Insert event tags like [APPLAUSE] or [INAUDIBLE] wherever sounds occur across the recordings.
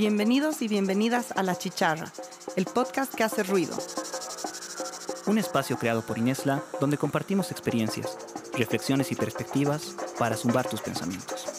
Bienvenidos y bienvenidas a La Chicharra, el podcast que hace ruido. Un espacio creado por Inesla donde compartimos experiencias, reflexiones y perspectivas para zumbar tus pensamientos.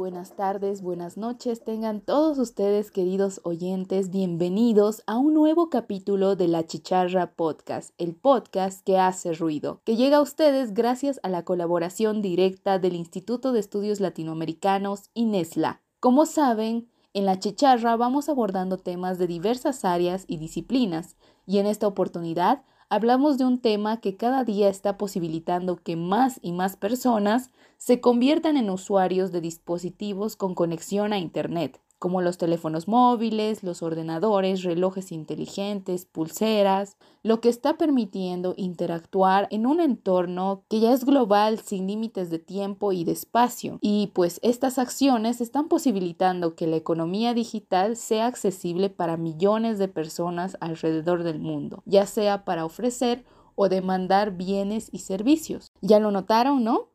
Buenas tardes, buenas noches. Tengan todos ustedes, queridos oyentes, bienvenidos a un nuevo capítulo de La Chicharra Podcast, el podcast que hace ruido, que llega a ustedes gracias a la colaboración directa del Instituto de Estudios Latinoamericanos, INESLA. Como saben, en La Chicharra vamos abordando temas de diversas áreas y disciplinas, y en esta oportunidad hablamos de un tema que cada día está posibilitando que más y más personas se conviertan en usuarios de dispositivos con conexión a Internet, como los teléfonos móviles, los ordenadores, relojes inteligentes, pulseras, lo que está permitiendo interactuar en un entorno que ya es global sin límites de tiempo y de espacio. Y pues estas acciones están posibilitando que la economía digital sea accesible para millones de personas alrededor del mundo, ya sea para ofrecer o demandar bienes y servicios. ¿Ya lo notaron, no?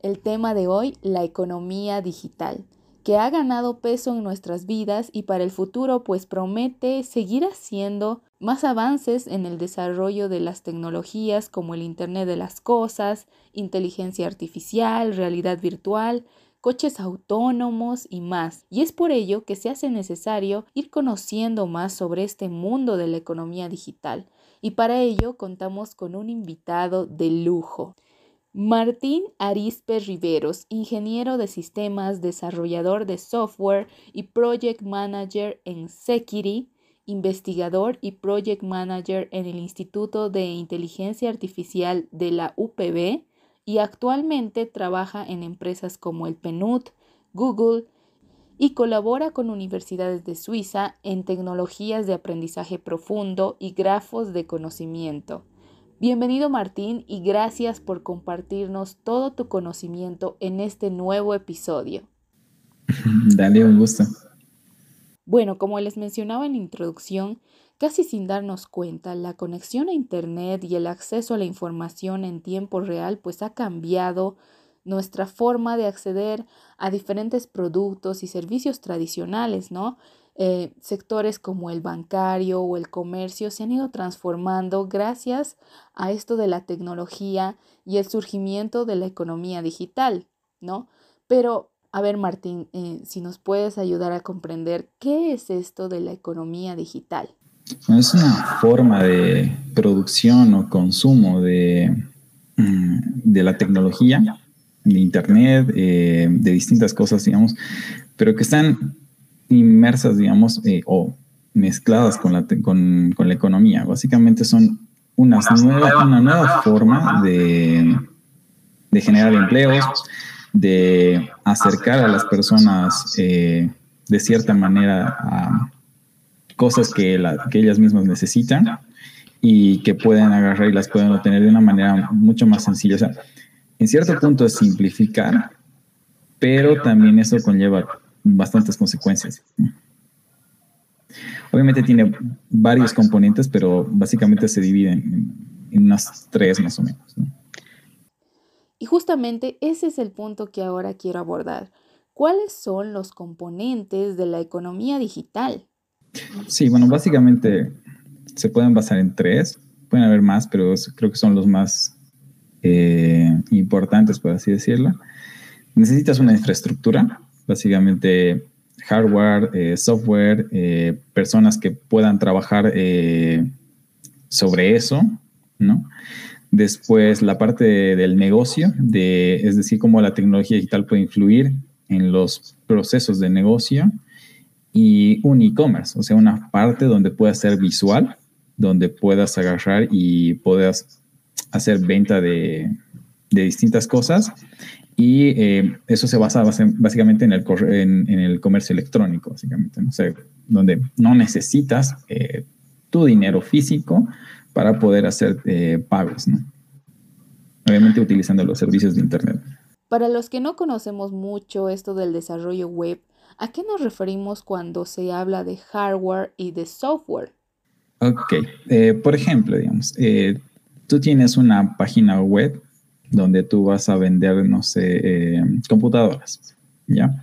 el tema de hoy, la economía digital, que ha ganado peso en nuestras vidas y para el futuro pues promete seguir haciendo más avances en el desarrollo de las tecnologías como el Internet de las Cosas, inteligencia artificial, realidad virtual, coches autónomos y más. Y es por ello que se hace necesario ir conociendo más sobre este mundo de la economía digital. Y para ello contamos con un invitado de lujo. Martín Arispe Riveros, ingeniero de sistemas, desarrollador de software y project manager en Security, investigador y project manager en el Instituto de Inteligencia Artificial de la UPB y actualmente trabaja en empresas como el PNUD, Google y colabora con universidades de Suiza en tecnologías de aprendizaje profundo y grafos de conocimiento. Bienvenido Martín y gracias por compartirnos todo tu conocimiento en este nuevo episodio. [LAUGHS] Dale, un gusto. Bueno, como les mencionaba en la introducción, casi sin darnos cuenta, la conexión a Internet y el acceso a la información en tiempo real pues ha cambiado nuestra forma de acceder a diferentes productos y servicios tradicionales, ¿no? Eh, sectores como el bancario o el comercio se han ido transformando gracias a esto de la tecnología y el surgimiento de la economía digital, ¿no? Pero, a ver, Martín, eh, si nos puedes ayudar a comprender qué es esto de la economía digital. Es una forma de producción o consumo de, mm, de la tecnología, de Internet, eh, de distintas cosas, digamos, pero que están inmersas, digamos, eh, o mezcladas con la, con, con la economía. Básicamente son unas una nueva forma de, de generar empleos, de acercar a las personas eh, de cierta manera a cosas que, que ellas mismas necesitan y que pueden agarrar y las pueden obtener de una manera mucho más sencilla. O sea, en cierto punto es simplificar, pero también eso conlleva bastantes consecuencias. Obviamente tiene varios componentes, pero básicamente se dividen en, unas tres más o menos. Y justamente ese es el punto que ahora quiero abordar. ¿Cuáles son los componentes de la economía digital? Sí, bueno, básicamente se pueden basar en tres, pueden haber más, pero creo que son los más eh, importantes, por así decirlo. Necesitas una infraestructura, básicamente hardware, eh, software, eh, personas que puedan trabajar eh, sobre eso, ¿no? Después la parte del negocio, de, es decir, cómo la tecnología digital puede influir en los procesos de negocio y un e-commerce, o sea, una parte donde pueda ser visual, donde puedas agarrar y puedas hacer venta de, de distintas cosas y eh, eso se basa básicamente en el, en, en el comercio electrónico, básicamente, ¿no? donde no necesitas eh, tu dinero físico para poder hacer eh, pagos, ¿no? obviamente utilizando los servicios de Internet. Para los que no conocemos mucho esto del desarrollo web, ¿a qué nos referimos cuando se habla de hardware y de software? Ok, por ejemplo, digamos, tú tienes una página web donde tú vas a vender, no sé, eh, computadoras, ¿ya?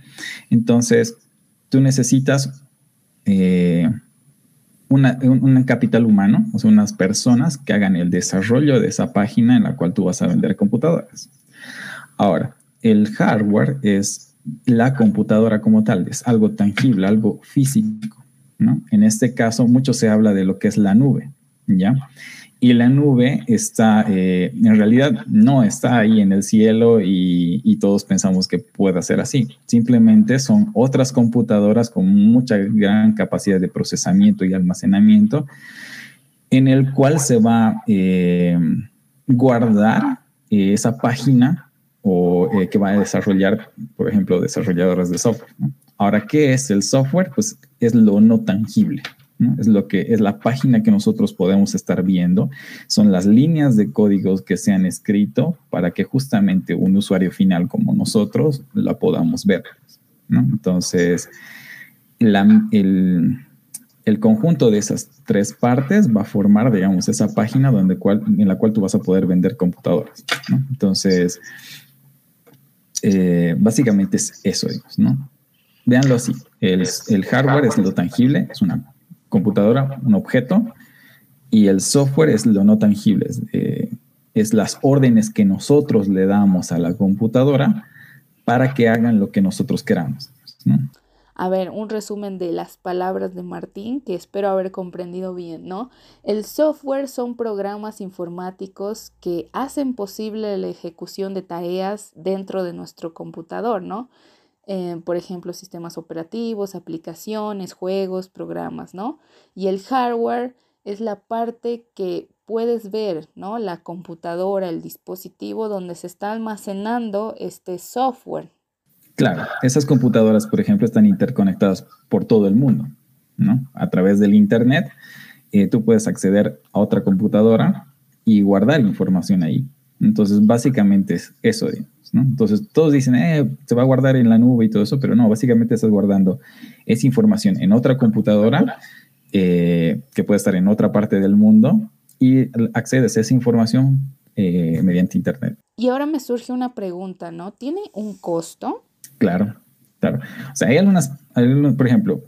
Entonces, tú necesitas eh, un, capital humano, o sea, unas personas que hagan el desarrollo de esa página en la cual tú vas a vender computadoras. Ahora, el hardware es la computadora como tal, es algo tangible, algo físico, ¿no? En este caso, mucho se habla de lo que es la nube, ¿ya? Y la nube está, eh, en realidad no está ahí en el cielo y, todos pensamos que pueda ser así. Simplemente son otras computadoras con mucha gran capacidad de procesamiento y almacenamiento en el cual se va eh, guardar eh, esa página o que va a desarrollar, por ejemplo, desarrolladoras de software. Ahora, ¿qué es el software? Pues es lo no tangible. Es lo que es la página que nosotros podemos estar viendo. Son las líneas de códigos que se han escrito para que justamente un usuario final como nosotros la podamos ver. Entonces, el, conjunto de esas tres partes va a formar, digamos, esa página donde en la cual tú vas a poder vender computadoras. Entonces, eh, básicamente es eso, digamos, ¿no? Veanlo así. El, el hardware es lo tangible, es una computadora, un objeto, y el software es lo no tangible, eh, es, las órdenes que nosotros le damos a la computadora para que hagan lo que nosotros queramos. A ver, un resumen de las palabras de Martín que espero haber comprendido bien, ¿no? El software son programas informáticos que hacen posible la ejecución de tareas dentro de nuestro computador, ¿no? Eh, por ejemplo, sistemas operativos, aplicaciones, juegos, programas, ¿no? Y el hardware es la parte que puedes ver, ¿no? La computadora, el dispositivo donde se está almacenando este software. Claro, esas computadoras, por ejemplo, están interconectadas por todo el mundo, ¿no? A través del Internet, eh, tú puedes acceder a otra computadora y guardar información ahí. Entonces, básicamente es eso, Entonces, todos dicen, eh, se va a guardar en la nube y todo eso, pero no, básicamente estás guardando esa información en otra computadora eh, que puede estar en otra parte del mundo y accedes a esa información eh, mediante Internet. Y ahora me surge una pregunta, ¿no? ¿Tiene un costo? Claro, claro. O sea, hay algunas, por ejemplo,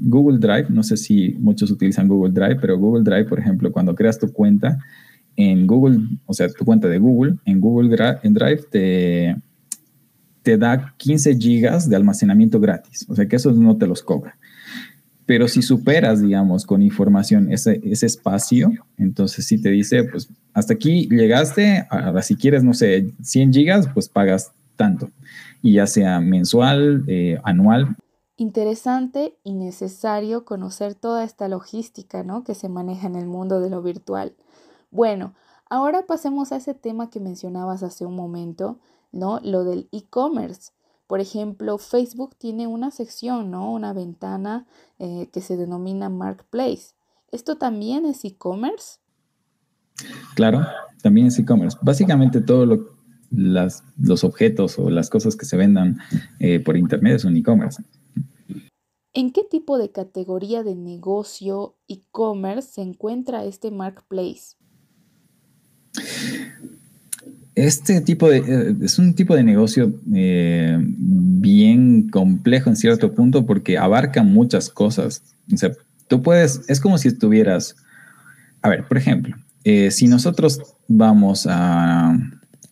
Google Drive, no sé si muchos utilizan Google Drive, pero Google Drive, por ejemplo, cuando creas tu cuenta, en Google, o sea, tu cuenta de Google, en Google en Drive te, te da 15 gigas de almacenamiento gratis. O sea, que eso no te los cobra. Pero si superas, digamos, con información ese, ese espacio, entonces sí te dice, pues hasta aquí llegaste, ahora si quieres, no sé, 100 gigas, pues pagas tanto. Y ya sea mensual, eh, anual. Interesante y necesario conocer toda esta logística, ¿no? Que se maneja en el mundo de lo virtual. Bueno, ahora pasemos a ese tema que mencionabas hace un momento, ¿no? Lo del e-commerce. Por ejemplo, Facebook tiene una sección, ¿no? Una ventana eh, que se denomina Marketplace. ¿Esto también es e-commerce? Claro, también es e-commerce. Básicamente todo lo, las, los objetos o las cosas que se vendan eh, por internet es un e-commerce. ¿En qué tipo de categoría de negocio e-commerce se encuentra este marketplace? Este tipo de, eh, es un tipo de negocio eh, bien complejo en cierto punto porque abarca muchas cosas. O sea, tú puedes, es como si estuvieras, a ver, por ejemplo, eh, si nosotros vamos a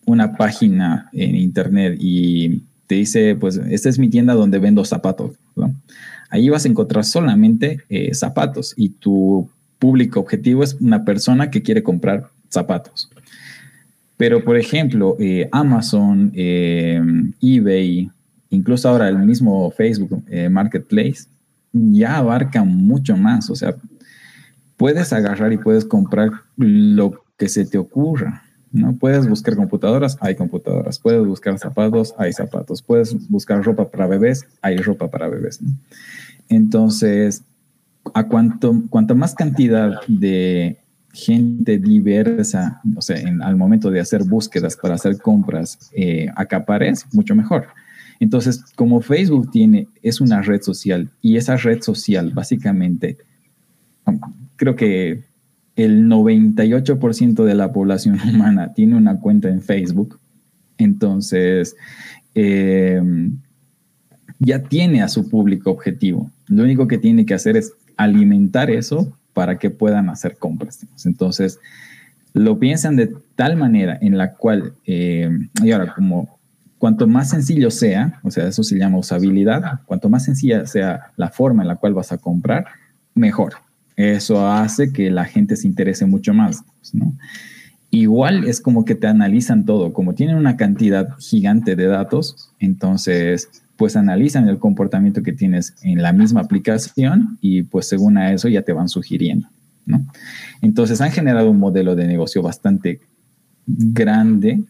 una página en internet y te dice, pues, esta es mi tienda donde vendo zapatos, Ahí vas a encontrar solamente zapatos y tu público objetivo es una persona que quiere comprar zapatos. Pero, por ejemplo, eh, Amazon, eh, eBay, incluso ahora el mismo Facebook eh, Marketplace, ya abarca mucho más. O sea, puedes agarrar y puedes comprar lo que se te ocurra. ¿no? Puedes buscar computadoras, hay computadoras. Puedes buscar zapatos, hay zapatos. Puedes buscar ropa para bebés, hay ropa para bebés. Entonces, a cuanto, cuanto más cantidad de gente diversa, o sea, al momento de hacer búsquedas para hacer compras, eh, acapares, mucho mejor. Entonces, como Facebook tiene, es una red social y esa red social básicamente, creo que el 98% de la población [LAUGHS] humana tiene una cuenta en Facebook, entonces eh, ya tiene a su público objetivo. Lo único que tiene que hacer es alimentar eso para que puedan hacer compras. Entonces, lo piensan de tal manera en la cual, eh, y ahora como cuanto más sencillo sea, o sea, eso se llama usabilidad, cuanto más sencilla sea la forma en la cual vas a comprar, mejor. Eso hace que la gente se interese mucho más. Igual es como que te analizan todo, como tienen una cantidad gigante de datos, entonces pues analizan el comportamiento que tienes en la misma aplicación y pues según a eso ya te van sugiriendo, ¿no? Entonces han generado un modelo de negocio bastante grande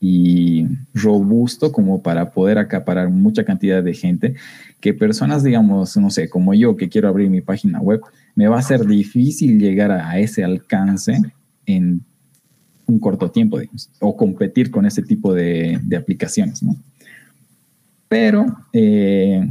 y robusto como para poder acaparar mucha cantidad de gente que personas, digamos, no sé, como yo que quiero abrir mi página web, me va a ser difícil llegar a ese alcance en un corto tiempo, digamos, o competir con ese tipo de, de aplicaciones, ¿no? Pero eh,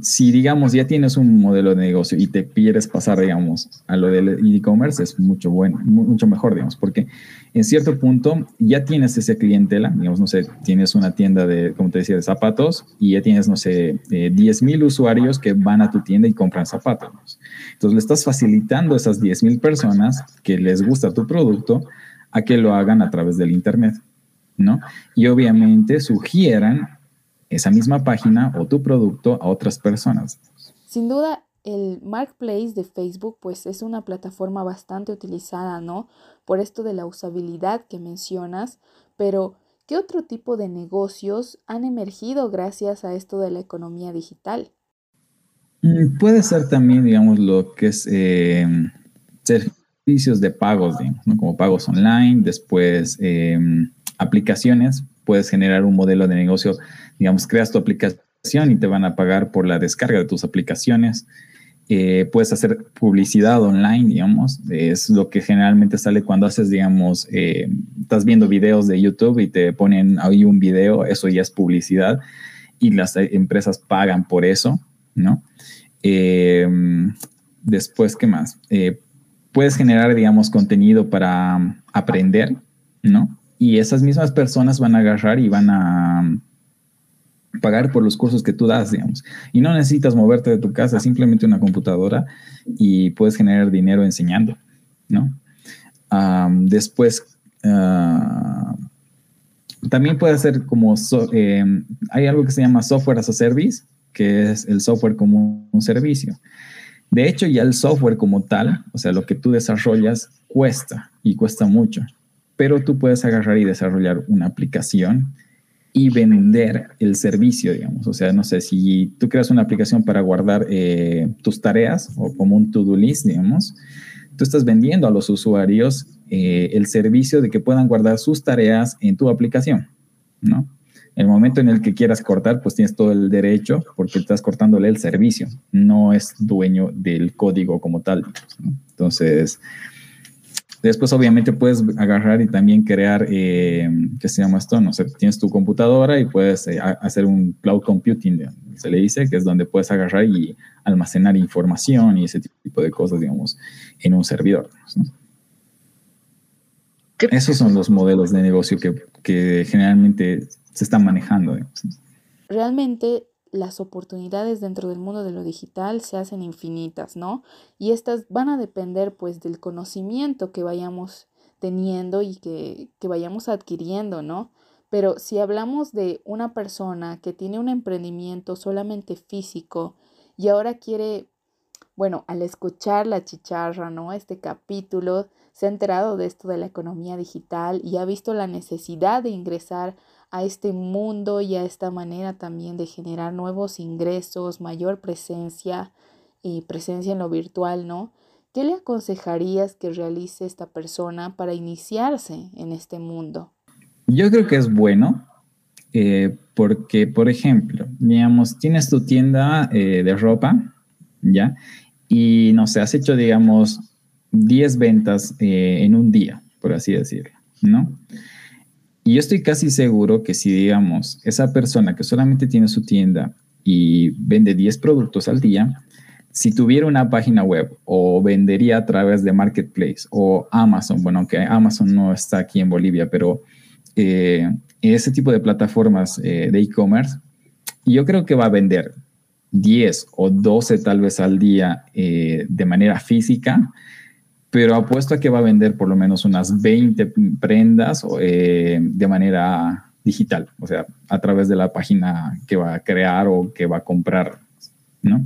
si, digamos, ya tienes un modelo de negocio y te quieres pasar, digamos, a lo del e-commerce, es mucho bueno, mucho mejor, digamos, porque en cierto punto ya tienes ese clientela, digamos, no sé, tienes una tienda de, como te decía, de zapatos y ya tienes, no sé, eh, 10 mil usuarios que van a tu tienda y compran zapatos. Entonces le estás facilitando a esas 10 mil personas que les gusta tu producto a que lo hagan a través del Internet. ¿No? Y obviamente sugieran esa misma página o tu producto a otras personas. Sin duda, el Marketplace de Facebook pues es una plataforma bastante utilizada, ¿no? Por esto de la usabilidad que mencionas, pero ¿qué otro tipo de negocios han emergido gracias a esto de la economía digital? Mm, puede ser también, digamos, lo que es eh, servicios de pagos, digamos, como pagos online, después eh, aplicaciones, puedes generar un modelo de negocio, digamos, creas tu aplicación y te van a pagar por la descarga de tus aplicaciones. Eh, puedes hacer publicidad online, digamos, es lo que generalmente sale cuando haces, digamos, eh, estás viendo videos de YouTube y te ponen ahí un video, eso ya es publicidad y las empresas pagan por eso, ¿no? Eh, después, ¿qué más? Puedes generar, digamos, contenido para aprender, ¿no? y esas mismas personas van a agarrar y van a pagar por los cursos que tú das, digamos. Y no necesitas moverte de tu casa, simplemente una computadora y puedes generar dinero enseñando, ¿no? después, ah, también puede ser como, em, hay algo que se llama software as a service, que es el software como un servicio. De hecho, ya el software como tal, o sea, lo que tú desarrollas, cuesta y cuesta mucho pero tú puedes agarrar y desarrollar una aplicación y vender el servicio, digamos. O sea, no sé, si tú creas una aplicación para guardar eh, tus tareas o como un to-do list, digamos, tú estás vendiendo a los usuarios eh, el servicio de que puedan guardar sus tareas en tu aplicación, ¿no? El momento en el que quieras cortar, pues tienes todo el derecho porque estás cortándole el servicio, no es dueño del código como tal. Entonces, Después, obviamente, puedes agarrar y también crear, eh, ¿qué se llama esto? No sé, tienes tu computadora y puedes eh, hacer un cloud computing, se le dice, que es donde puedes agarrar y almacenar información y ese tipo de cosas, digamos, en un servidor. Esos son los modelos de negocio que, que generalmente se están manejando. Realmente las oportunidades dentro del mundo de lo digital se hacen infinitas, ¿no? Y estas van a depender pues del conocimiento que vayamos teniendo y que, que vayamos adquiriendo, ¿no? Pero si hablamos de una persona que tiene un emprendimiento solamente físico y ahora quiere, bueno, al escuchar la chicharra, ¿no? Este capítulo se ha enterado de esto de la economía digital y ha visto la necesidad de ingresar a este mundo y a esta manera también de generar nuevos ingresos, mayor presencia y presencia en lo virtual, ¿no? ¿Qué le aconsejarías que realice esta persona para iniciarse en este mundo? Yo creo que es bueno eh, porque, por ejemplo, digamos, tienes tu tienda eh, de ropa, ¿ya? Y no sé, has hecho, digamos, 10 ventas eh, en un día, por así decirlo, ¿no? Y yo estoy casi seguro que si, digamos, esa persona que solamente tiene su tienda y vende 10 productos al día, si tuviera una página web o vendería a través de Marketplace o Amazon, bueno, aunque Amazon no está aquí en Bolivia, pero eh, ese tipo de plataformas eh, de e-commerce, yo creo que va a vender 10 o 12 tal vez al día eh, de manera física, pero apuesto a que va a vender por lo menos unas 20 prendas eh, de manera digital, o sea, a través de la página que va a crear o que va a comprar, ¿no?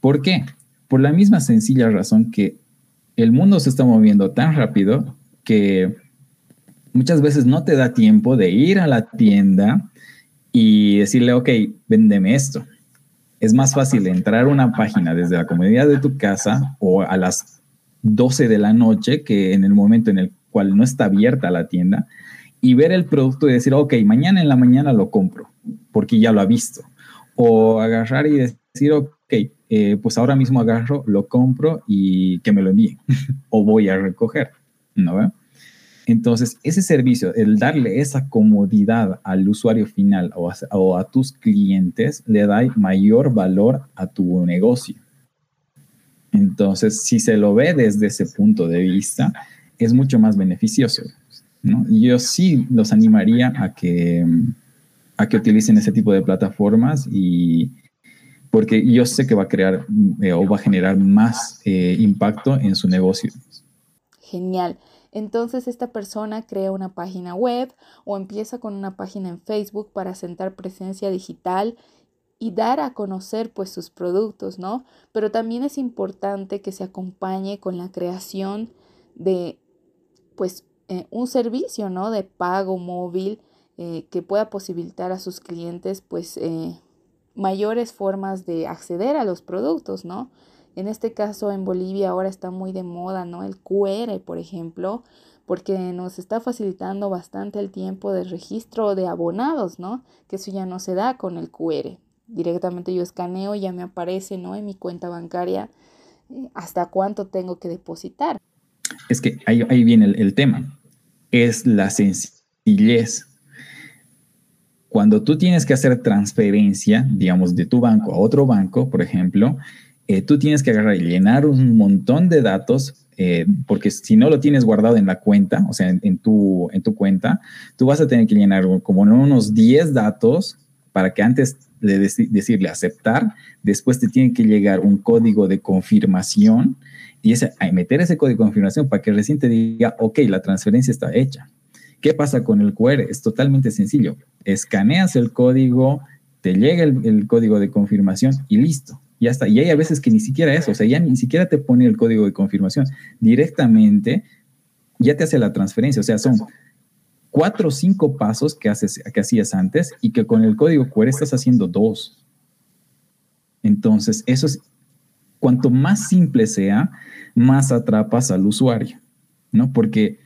¿Por qué? Por la misma sencilla razón que el mundo se está moviendo tan rápido que muchas veces no te da tiempo de ir a la tienda y decirle, ok, véndeme esto es más fácil entrar a una página desde la comodidad de tu casa o a las 12 de la noche, que en el momento en el cual no está abierta la tienda, y ver el producto y decir, ok, mañana en la mañana lo compro, porque ya lo ha visto. O agarrar y decir, ok, eh, pues ahora mismo agarro, lo compro y que me lo envíen, [LAUGHS] o voy a recoger, ¿no? Entonces, ese servicio, el darle esa comodidad al usuario final o a, tus clientes, le da mayor valor a tu negocio. Entonces, si se lo ve desde ese punto de vista, es mucho más beneficioso. yo sí los animaría a que, a que utilicen ese tipo de plataformas y porque yo sé que va a crear eh, o va a generar más eh, impacto en su negocio. Genial. Entonces esta persona crea una página web o empieza con una página en Facebook para sentar presencia digital y dar a conocer pues sus productos, ¿no? Pero también es importante que se acompañe con la creación de pues eh, un servicio, ¿no? De pago móvil eh, que pueda posibilitar a sus clientes pues eh, mayores formas de acceder a los productos, ¿no? En este caso, en Bolivia ahora está muy de moda, ¿no? El QR, por ejemplo, porque nos está facilitando bastante el tiempo de registro de abonados, ¿no? Que eso ya no se da con el QR. Directamente yo escaneo ya me aparece, ¿no? En mi cuenta bancaria eh, hasta cuánto tengo que depositar. Es que ahí, ahí viene el, el tema. Es la sencillez cuando tú tienes que hacer transferencia, digamos, de tu banco a otro banco, por ejemplo, eh, tú tienes que agarrar y llenar un montón de datos, eh, porque si no lo tienes guardado en la cuenta, o sea, en, tu, en tu cuenta, tú vas a tener que llenar como unos 10 datos para que antes de decirle aceptar, después te tiene que llegar un código de confirmación y ese, meter ese código de confirmación para que recién te diga, ok, la transferencia está hecha. ¿Qué pasa con el QR? Es totalmente sencillo. Escaneas el código, te llega el código de confirmación y listo ya está. Y hay a veces que ni siquiera eso, o sea, ya ni siquiera te pone el código de confirmación. Directamente ya te hace la transferencia. O sea, son cuatro o cinco pasos que, haces, que hacías antes y que con el código QR estás haciendo dos. Entonces, eso es, cuanto más simple sea, más atrapas al usuario, ¿no? Porque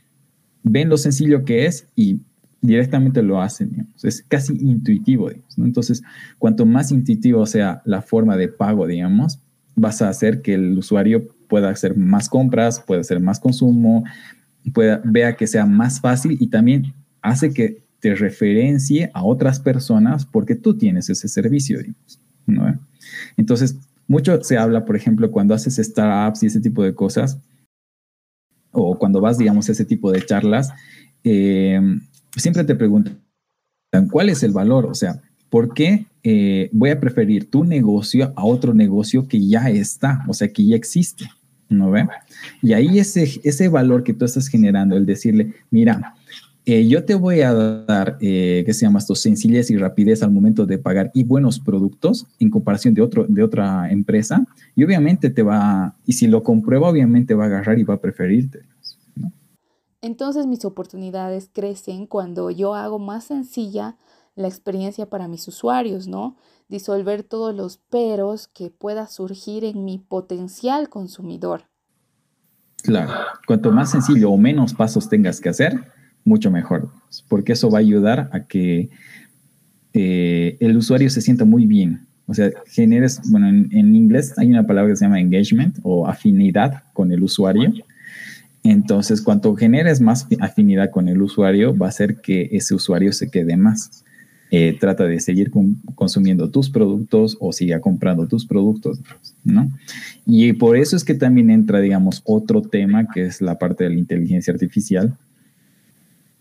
ven lo sencillo que es y directamente lo hacen, es casi intuitivo, Entonces, cuanto más intuitivo sea la forma de pago, digamos, vas a hacer que el usuario pueda hacer más compras, pueda hacer más consumo, pueda, vea que sea más fácil y también hace que te referencie a otras personas porque tú tienes ese servicio, digamos, Entonces, mucho se habla, por ejemplo, cuando haces startups y ese tipo de cosas, o cuando vas, digamos, a ese tipo de charlas, eh, siempre te preguntan, ¿cuál es el valor? O sea, ¿por qué eh, voy a preferir tu negocio a otro negocio que ya está, o sea, que ya existe? ¿No ve? Y ahí ese, ese valor que tú estás generando, el decirle, mira, eh, yo te voy a dar, eh, ¿qué se llama esto? Sencillez y rapidez al momento de pagar y buenos productos en comparación de, otro, de otra empresa. Y obviamente te va, y si lo comprueba, obviamente va a agarrar y va a preferirte. Entonces mis oportunidades crecen cuando yo hago más sencilla la experiencia para mis usuarios, ¿no? Disolver todos los peros que pueda surgir en mi potencial consumidor. Claro, cuanto más sencillo o menos pasos tengas que hacer, mucho mejor, porque eso va a ayudar a que eh, el usuario se sienta muy bien. O sea, generes, bueno, en, inglés hay una palabra que se llama engagement o afinidad con el usuario. Entonces, cuanto generes más afinidad con el usuario, va a hacer que ese usuario se quede más. eh, trata de seguir consumiendo tus productos o siga comprando tus productos, ¿no? Y por eso es que también entra, digamos, otro tema que es la parte de la inteligencia artificial,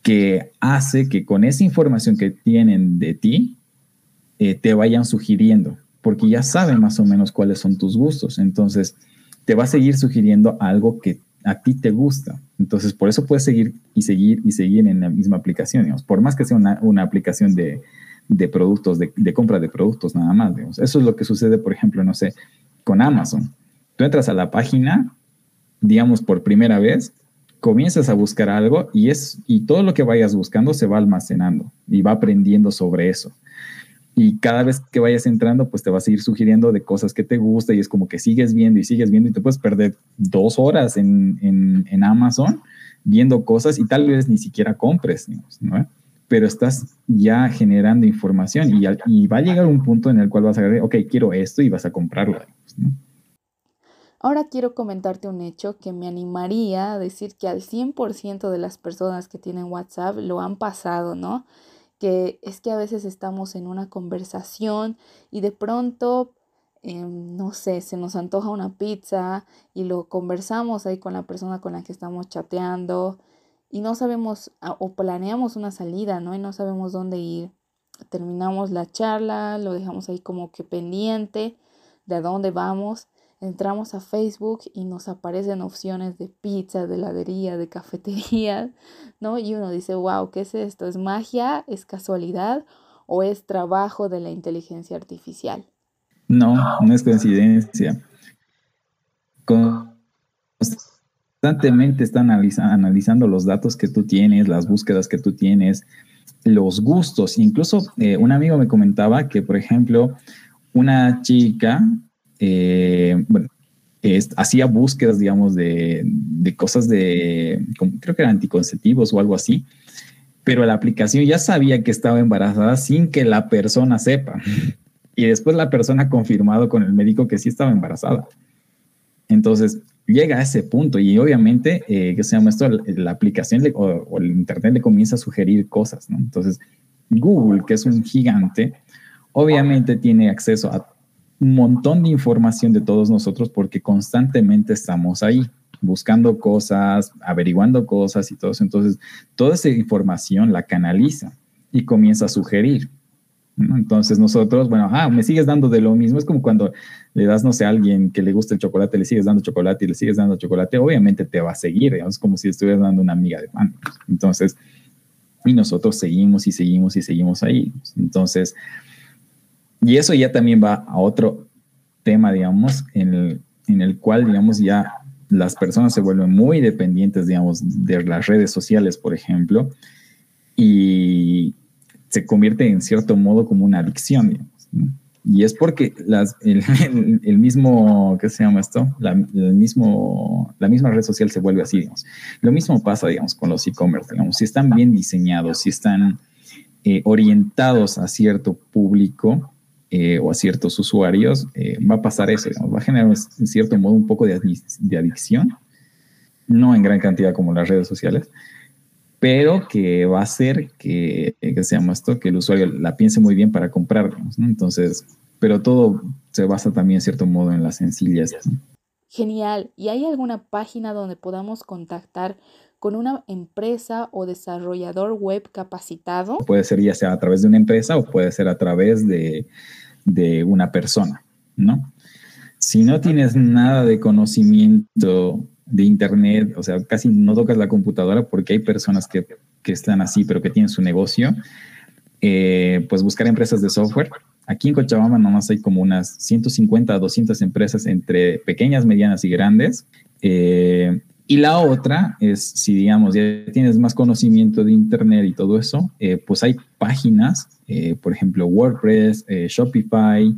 que hace que con esa información que tienen de ti, eh, te vayan sugiriendo, porque ya saben más o menos cuáles son tus gustos. Entonces, te va a seguir sugiriendo algo que a ti te gusta. Entonces, por eso puedes seguir y seguir y seguir en la misma aplicación, digamos. Por más que sea una, aplicación de, productos, de, compra de productos nada más, digamos. Eso es lo que sucede, por ejemplo, no sé, con Amazon. Tú entras a la página, digamos, por primera vez, comienzas a buscar algo y, es, y todo lo que vayas buscando se va almacenando y va aprendiendo sobre eso. Y cada vez que vayas entrando, pues te va a seguir sugiriendo de cosas que te gusta y es como que sigues viendo y sigues viendo y te puedes perder dos horas en, en, Amazon viendo cosas y tal vez ni siquiera compres, ¿no? Pero estás ya generando información y, y, va a llegar un punto en el cual vas a decir, ok, quiero esto y vas a comprarlo. Ahora quiero comentarte un hecho que me animaría a decir que al 100% de las personas que tienen WhatsApp lo han pasado, ¿no? que es que a veces estamos en una conversación y de pronto, em, no sé, se nos antoja una pizza y lo conversamos ahí con la persona con la que estamos chateando y no sabemos ah, o planeamos una salida, ¿no? Y no sabemos dónde ir. Terminamos la charla, lo dejamos ahí como que pendiente de a dónde vamos entramos a Facebook y nos aparecen opciones de pizza, de heladería, de cafetería, [LAUGHS] ¿no? Y uno dice, wow, ¿qué es esto? ¿Es magia? ¿Es casualidad? ¿O es trabajo de la inteligencia artificial? No, no es coincidencia. Constantemente están analizando los datos que tú tienes, las búsquedas que tú tienes, los gustos. Incluso eh, un amigo me comentaba que, por ejemplo, una chica eh, bueno, hacía búsquedas, digamos, de, cosas de, creo que eran anticonceptivos o algo así, pero la aplicación ya sabía que estaba embarazada sin que la persona sepa. [LAUGHS] Y después la persona ha confirmado con el médico que sí estaba embarazada. Entonces, llega a ese punto y obviamente, eh, ¿qué se llama esto? La, aplicación o, o, el Internet le comienza a sugerir cosas, ¿no? Entonces, Google, que es un gigante, obviamente tiene acceso a un montón de información de todos nosotros porque constantemente estamos ahí buscando cosas, averiguando cosas y todo eso. Entonces, toda esa información la canaliza y comienza a sugerir. Entonces nosotros, bueno, ah, me sigues dando de lo mismo. Es como cuando le das, no sé, a alguien que le gusta el chocolate, le sigues dando chocolate y le sigues dando chocolate, obviamente te va a seguir, es como si estuvieras dando una amiga de pan. Entonces, y nosotros seguimos y seguimos y seguimos ahí. Entonces, y eso ya también va a otro tema, digamos, en el, en el cual, digamos, ya las personas se vuelven muy dependientes, digamos, de las redes sociales, por ejemplo, y se convierte en cierto modo como una adicción, digamos. Y es porque el, mismo, ¿qué se llama esto? La, el mismo, la misma red social se vuelve así, digamos. Lo mismo pasa, digamos, con los e-commerce, digamos. Si están bien diseñados, si están eh, orientados a cierto público, eh, o a ciertos usuarios, eh, va a pasar eso, va a generar en cierto modo un poco de, adicción, no en gran cantidad como las redes sociales, pero que va a hacer que, que se llama que el usuario la piense muy bien para comprar, entonces, pero todo se basa también en cierto modo en las sencillas. Genial. ¿Y hay alguna página donde podamos contactar con una empresa o desarrollador web capacitado? Puede ser ya sea a través de una empresa o puede ser a través de, de una persona, ¿no? Si no tienes nada de conocimiento de Internet, o sea, casi no tocas la computadora porque hay personas que, están así, pero que tienen su negocio, eh, pues buscar empresas de software. Aquí en Cochabamba nomás hay como unas 150 a 200 empresas entre pequeñas, medianas y grandes. Eh, y la otra es, si digamos, ya tienes más conocimiento de Internet y todo eso, eh, pues hay páginas, eh, por ejemplo, WordPress, eh, Shopify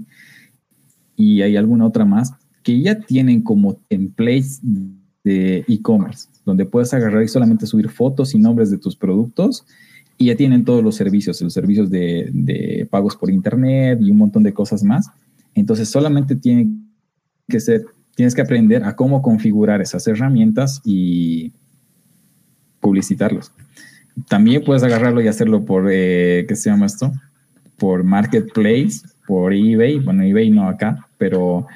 y hay alguna otra más que ya tienen como templates de e-commerce, donde puedes agarrar y solamente subir fotos y nombres de tus productos y ya tienen todos los servicios, los servicios de, de pagos por Internet y un montón de cosas más. Entonces solamente tienen que ser tienes que aprender a cómo configurar esas herramientas y publicitarlos. También puedes agarrarlo y hacerlo por, eh, ¿qué se llama esto? por Marketplace, por eBay, bueno, eBay no acá, pero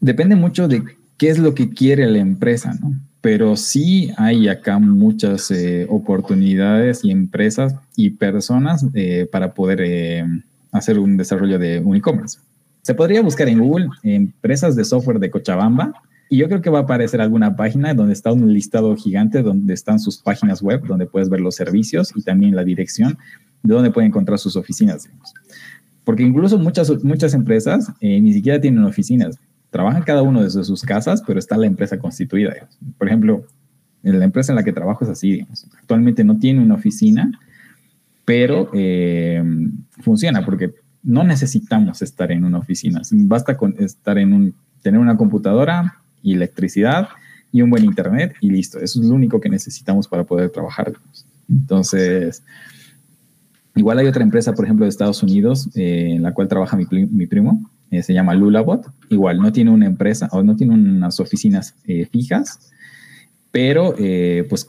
depende mucho de qué es lo que quiere la empresa, ¿no? Pero sí hay acá muchas eh, oportunidades y empresas y personas eh, para poder hacer un desarrollo de un e-commerce. Se podría buscar en Google empresas de software de Cochabamba y yo creo que va a aparecer alguna página donde está un listado gigante donde están sus páginas web, donde puedes ver los servicios y también la dirección de donde pueden encontrar sus oficinas. Digamos. Porque incluso muchas, muchas empresas ni siquiera tienen oficinas trabajan cada uno desde sus casas, pero está la empresa constituida. Por ejemplo, la empresa en la que trabajo es así, actualmente no tiene una oficina, pero eh, funciona porque no necesitamos estar en una oficina, basta con estar en un, tener una computadora y electricidad y un buen internet y listo, eso es lo único que necesitamos para poder trabajar. Entonces, igual hay otra empresa, por ejemplo, de Estados Unidos, eh, en la cual trabaja mi, mi primo, eh, se llama Lulabot. Igual, no tiene una empresa o no tiene unas oficinas eh, fijas, pero pues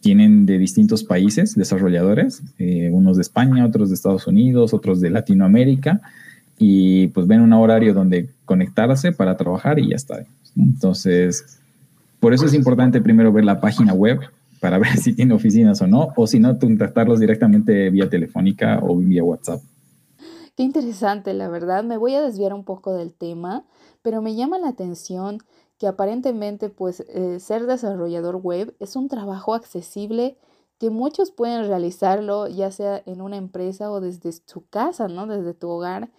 tienen de distintos países desarrolladores, unos de España, otros de Estados Unidos, otros de Latinoamérica, y pues ven un horario donde conectarse para trabajar y ya está. Entonces, por eso es importante primero ver la página web para ver [LAUGHS] si tiene oficinas o no, o si no, contactarlos directamente vía telefónica o vía WhatsApp. Qué interesante, la verdad. Me voy a desviar un poco del tema, pero me llama la atención que aparentemente pues eh, ser desarrollador web es un trabajo accesible que muchos pueden realizarlo ya sea en una empresa o desde su casa, ¿no? Desde tu hogar.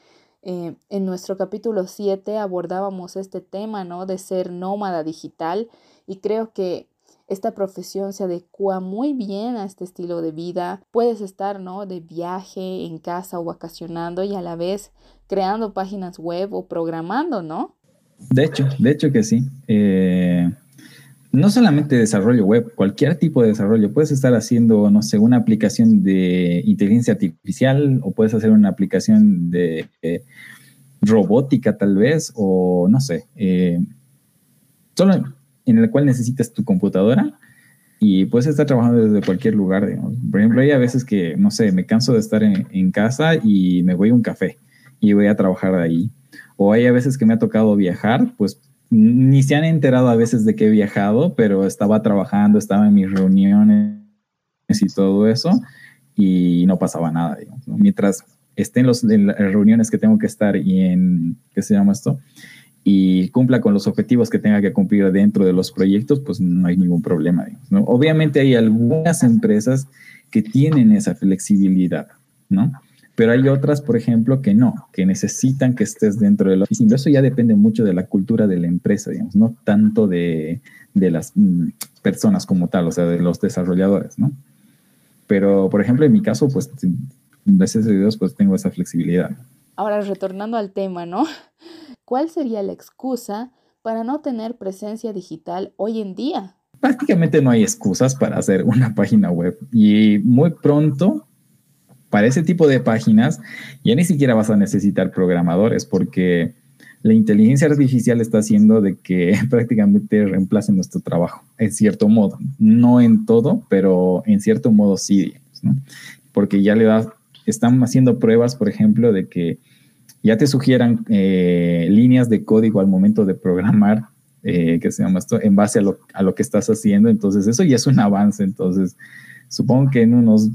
Eh, en nuestro capítulo 7 abordábamos este tema, ¿no? De ser nómada digital y creo que esta profesión se adecua muy bien a este estilo de vida. Puedes estar, ¿no? De viaje, en casa o vacacionando y a la vez creando páginas web o programando, ¿no? De hecho, de hecho que sí. Eh, no solamente desarrollo web, cualquier tipo de desarrollo. Puedes estar haciendo, no sé, una aplicación de inteligencia artificial o puedes hacer una aplicación de eh, robótica tal vez o no sé. Eh, solo en el cual necesitas tu computadora y puedes estar trabajando desde cualquier lugar. Por ejemplo, hay a veces que, no sé, me canso de estar en, casa y me voy a un café y voy a trabajar ahí. O hay a veces que me ha tocado viajar, pues ni se han enterado a veces de que he viajado, pero estaba trabajando, estaba en mis reuniones y todo eso y no pasaba nada. Mientras esté en, las reuniones que tengo que estar y en, ¿qué se llama esto? y cumpla con los objetivos que tenga que cumplir dentro de los proyectos, pues no hay ningún problema. Obviamente hay algunas empresas que tienen esa flexibilidad, ¿no? Pero hay otras, por ejemplo, que no, que necesitan que estés dentro de la oficina. Eso ya depende mucho de la cultura de la empresa, digamos, no tanto de, de las mm, personas como tal, o sea, de los desarrolladores, ¿no? Pero, por ejemplo, en mi caso, pues, gracias a Dios, pues tengo esa flexibilidad. Ahora, retornando al tema, ¿no? [LAUGHS] ¿Cuál sería la excusa para no tener presencia digital hoy en día? Prácticamente no hay excusas para hacer una [LAUGHS] página web y muy pronto para ese tipo de páginas ya ni siquiera vas a necesitar programadores porque la inteligencia artificial está haciendo de que [LAUGHS] prácticamente reemplace nuestro trabajo, en cierto modo. No en todo, pero en cierto modo sí, ¿no? Porque ya le da, están haciendo pruebas, por ejemplo, de que ya te sugieran eh, líneas de código al momento de programar, eh, que se llama esto, en base a lo, a lo, que estás haciendo. Entonces, eso ya es un avance. Entonces, supongo que en unos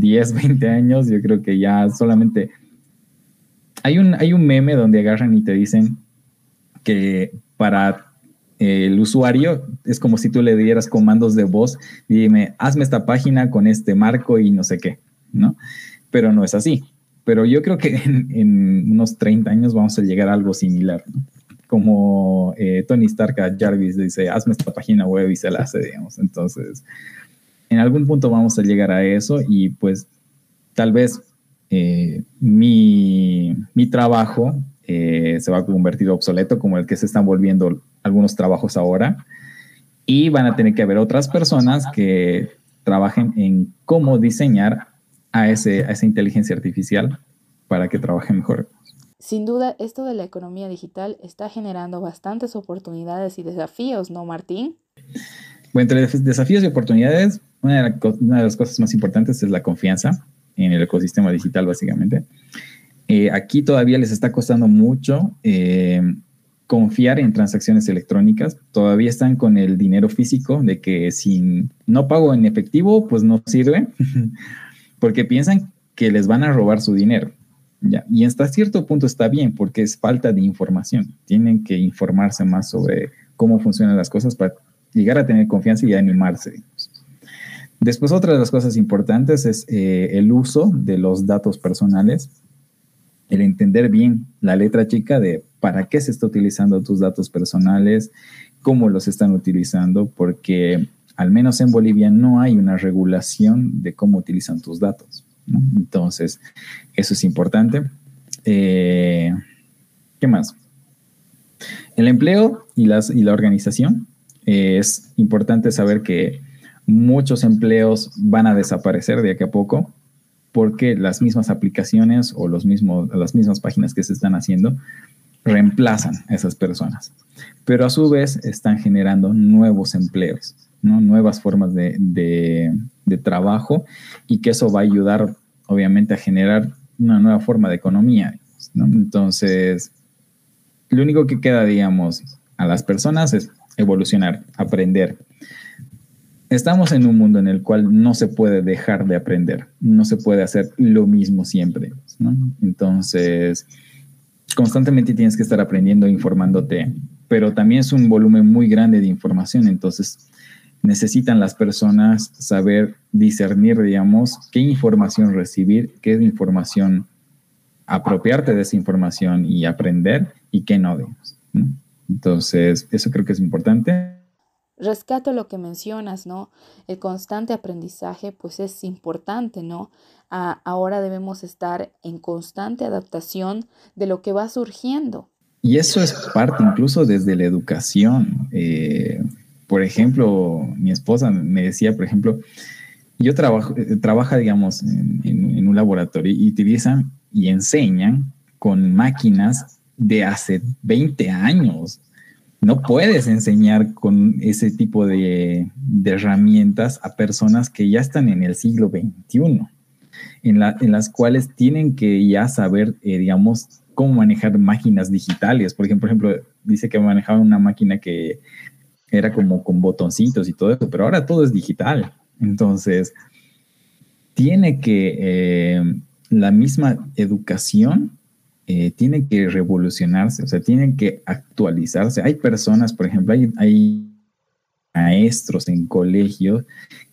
10, 20 años, yo creo que ya solamente... Hay un, hay un meme donde agarran y te dicen que para el usuario es como si tú le dieras comandos de voz, dime, hazme esta página con este marco y no sé qué, ¿no? Pero no es así pero yo creo que en, unos 30 años vamos a llegar a algo similar, como eh, Tony Stark a Jarvis dice, hazme esta página web y se la hace, digamos. Entonces, en algún punto vamos a llegar a eso y pues tal vez eh, mi, mi, trabajo eh, se va a convertir obsoleto como el que se están volviendo algunos trabajos ahora y van a tener que haber otras personas que trabajen en cómo diseñar a, ese, a esa inteligencia artificial para que trabaje mejor. Sin duda, esto de la economía digital está generando bastantes oportunidades y desafíos, ¿no, Martín? Entre desafíos y oportunidades, una de, las cosas más importantes es la confianza. en el ecosistema digital, básicamente. Eh, aquí todavía les está costando mucho eh, confiar en transacciones electrónicas. Todavía están con el dinero físico de que si no pago en efectivo, pues no sirve, [LAUGHS] porque piensan que les van a robar su dinero. Ya. Y hasta cierto punto está bien, porque es falta de información. Tienen que informarse más sobre cómo funcionan las cosas para llegar a tener confianza y animarse. Después, otra de las cosas importantes es eh, el uso de los datos personales, el entender bien la letra chica de para qué se está utilizando tus datos personales, cómo los están utilizando, porque al menos en Bolivia no hay una regulación de cómo utilizan tus datos. Entonces, eso es importante. Eh, ¿Qué más? El empleo y, la organización. Eh, es importante saber que muchos empleos van a desaparecer de aquí a poco porque las mismas aplicaciones o los mismos, las mismas páginas que se están haciendo reemplazan a esas personas. Pero a su vez están generando nuevos empleos, ¿no? nuevas formas de, de trabajo y que eso va a ayudar obviamente a generar una nueva forma de economía. ¿no? Entonces, lo único que queda, digamos, a las personas es evolucionar, aprender. Estamos en un mundo en el cual no se puede dejar de aprender, no se puede hacer lo mismo siempre, ¿no? Entonces, constantemente tienes que estar aprendiendo, informándote, pero también es un volumen muy grande de información, entonces necesitan las personas saber discernir, digamos, qué información recibir, qué información apropiarte de esa información y aprender y qué no, digamos. Entonces, eso creo que es importante. Rescato lo que mencionas, ¿no? El constante aprendizaje, pues es importante, ¿no? ahora debemos estar en constante adaptación de lo que va surgiendo. Y eso es parte incluso desde la educación. Eh, por ejemplo, mi esposa me decía, por ejemplo, yo trabajo, eh, trabaja, digamos, en, un laboratorio y utilizan y enseñan con máquinas de hace 20 años. No puedes enseñar con ese tipo de, herramientas a personas que ya están en el siglo XXI, en, las cuales tienen que ya saber, eh, digamos, cómo manejar máquinas digitales. Por ejemplo, dice que manejaba una máquina que era como con botoncitos y todo eso, pero ahora todo es digital. Entonces, tiene que, eh, la misma educación eh, tiene que revolucionarse, o sea, tienen que actualizarse. Hay personas, por ejemplo, hay, maestros en colegios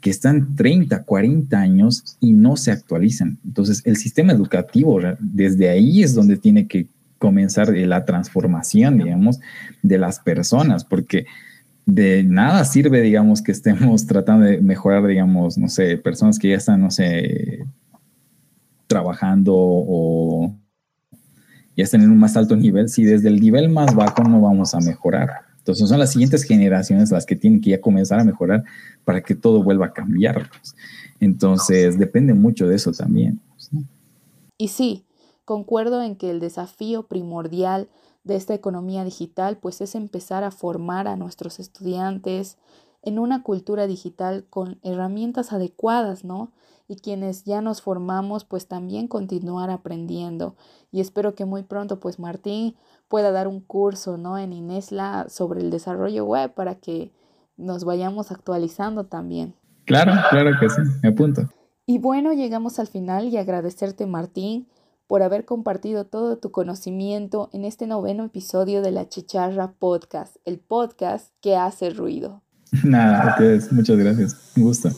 que están 30, 40 años y no se actualizan. Entonces, el sistema educativo, desde ahí es donde tiene que comenzar la transformación, digamos, de las personas, porque de nada sirve, digamos, que estemos [LAUGHS] tratando de mejorar, digamos, no sé, personas que ya están, no sé, trabajando o ya están en un más alto nivel, si desde el nivel más bajo no vamos a mejorar. Entonces son las siguientes generaciones las que tienen que ya comenzar a mejorar para que todo vuelva a cambiar. Entonces depende mucho de eso también. Y sí, concuerdo en que el desafío primordial de esta economía digital, pues es empezar a formar a nuestros estudiantes en una cultura digital con herramientas adecuadas, ¿no? Y quienes ya nos formamos, pues también continuar aprendiendo. Y espero que muy pronto, pues Martín pueda dar un curso, ¿no? En Inesla sobre el desarrollo web para que nos vayamos actualizando también. Claro, claro que sí, me apunto. Y bueno, llegamos al final y agradecerte, Martín, por haber compartido todo tu conocimiento en este noveno episodio de la Chicharra Podcast, el podcast que hace ruido. [LAUGHS] Nada, muchas gracias. Un gusto.